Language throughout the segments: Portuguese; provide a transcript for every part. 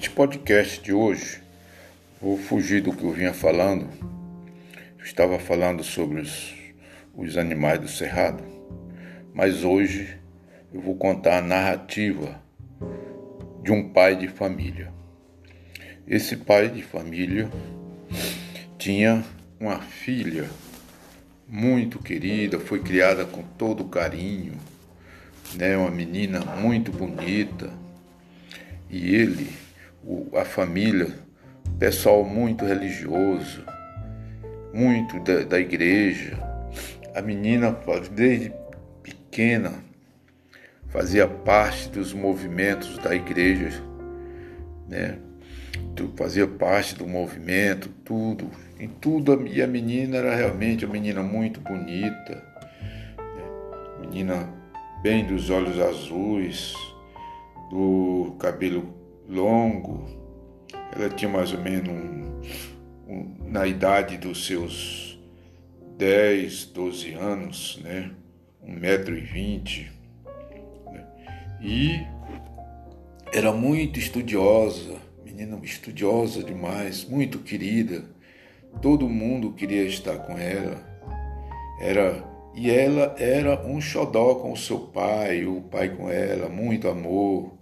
Este podcast de hoje, vou fugir do que eu vinha falando. Eu estava falando sobre os, os animais do cerrado, mas hoje eu vou contar a narrativa de um pai de família. Esse pai de família tinha uma filha muito querida, foi criada com todo carinho, né, uma menina muito bonita. E ele, a família, pessoal muito religioso, muito da, da igreja. A menina, desde pequena, fazia parte dos movimentos da igreja, né? Fazia parte do movimento, tudo. Em tudo, e a menina era realmente uma menina muito bonita, né? menina bem dos olhos azuis, do cabelo longo. Ela tinha mais ou menos um, um, na idade dos seus 10, 12 anos, né? Um metro e vinte. Né? E era muito estudiosa, menina estudiosa demais, muito querida. Todo mundo queria estar com ela. Era e ela era um xodó com o seu pai, o pai com ela, muito amor,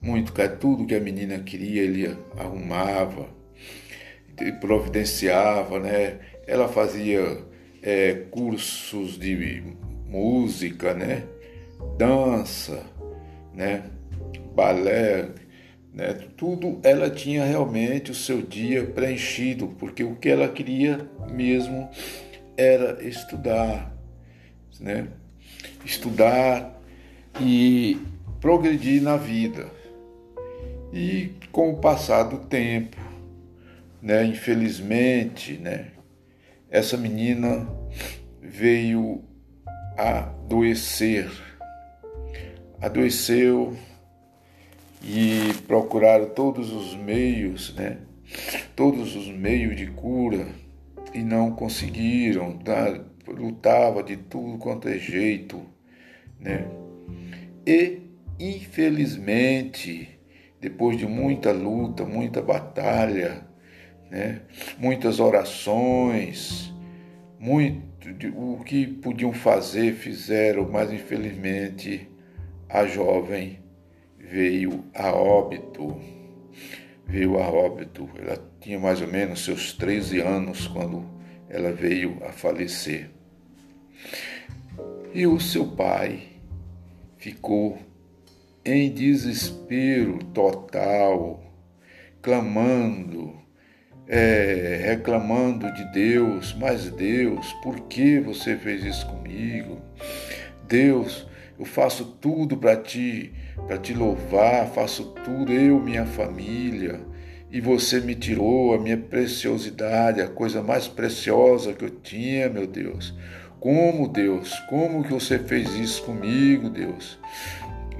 muito tudo que a menina queria ele arrumava, providenciava, né? Ela fazia é, cursos de música, né? Dança, né? Balé, né? Tudo ela tinha realmente o seu dia preenchido, porque o que ela queria mesmo era estudar, né? Estudar e progredir na vida. E com o passar do tempo, né, infelizmente, né, essa menina veio adoecer. Adoeceu e procuraram todos os meios, né, todos os meios de cura e não conseguiram, tá? lutava de tudo quanto é jeito, né? E infelizmente depois de muita luta, muita batalha, né? muitas orações, muito de, o que podiam fazer, fizeram, mas infelizmente a jovem veio a óbito. Veio a óbito. Ela tinha mais ou menos seus 13 anos quando ela veio a falecer. E o seu pai ficou em desespero total, clamando, é, reclamando de Deus, mas Deus, por que você fez isso comigo? Deus, eu faço tudo para ti, para te louvar, faço tudo, eu, minha família, e você me tirou a minha preciosidade, a coisa mais preciosa que eu tinha, meu Deus. Como, Deus, como que você fez isso comigo, Deus?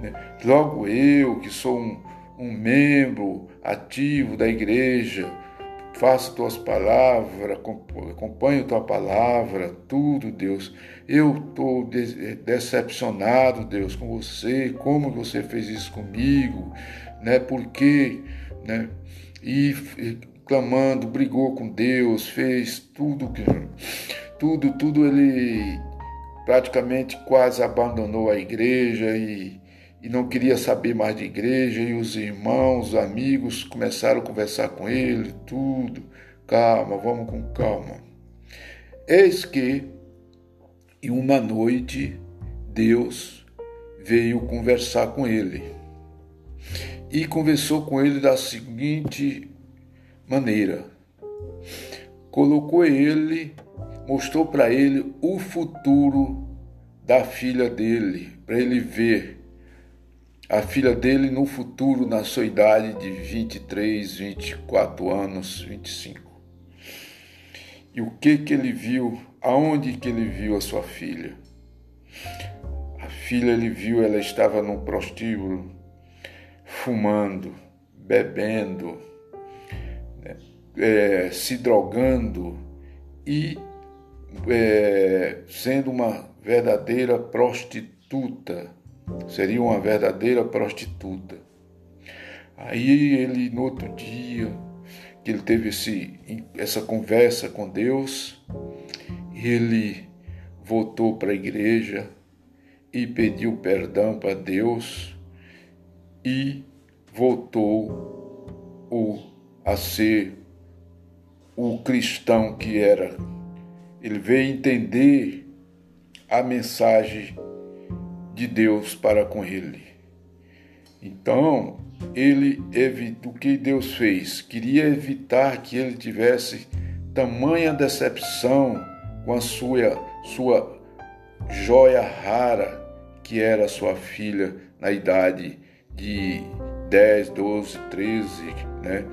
Né? Logo eu, que sou um, um membro ativo da igreja, faço tuas palavras, acompanho tua palavra, tudo, Deus. Eu estou decepcionado, Deus, com você, como você fez isso comigo, né? Por quê, né? E, e clamando, brigou com Deus, fez tudo que tudo, tudo ele praticamente quase abandonou a igreja e e não queria saber mais de igreja, e os irmãos, os amigos começaram a conversar com ele, tudo. Calma, vamos com calma. Eis que, em uma noite, Deus veio conversar com ele. E conversou com ele da seguinte maneira: colocou ele, mostrou para ele o futuro da filha dele, para ele ver a filha dele no futuro, na sua idade de 23, 24 anos, 25. E o que que ele viu? Aonde que ele viu a sua filha? A filha ele viu, ela estava num prostíbulo, fumando, bebendo, né? é, se drogando e é, sendo uma verdadeira prostituta seria uma verdadeira prostituta. Aí ele, no outro dia, que ele teve esse, essa conversa com Deus, ele voltou para a igreja e pediu perdão para Deus e voltou o, a ser o cristão que era. Ele veio entender a mensagem de Deus para com ele. Então, ele o que Deus fez, queria evitar que ele tivesse tamanha decepção com a sua sua joia rara que era sua filha na idade de 10, 12, 13, né?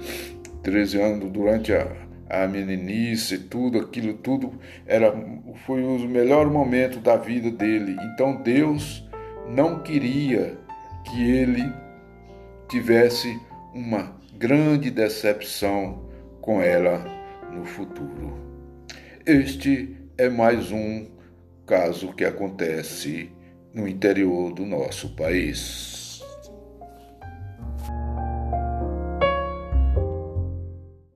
13 anos durante a, a meninice, tudo aquilo, tudo era foi o melhor momento da vida dele. Então Deus não queria que ele tivesse uma grande decepção com ela no futuro. Este é mais um caso que acontece no interior do nosso país.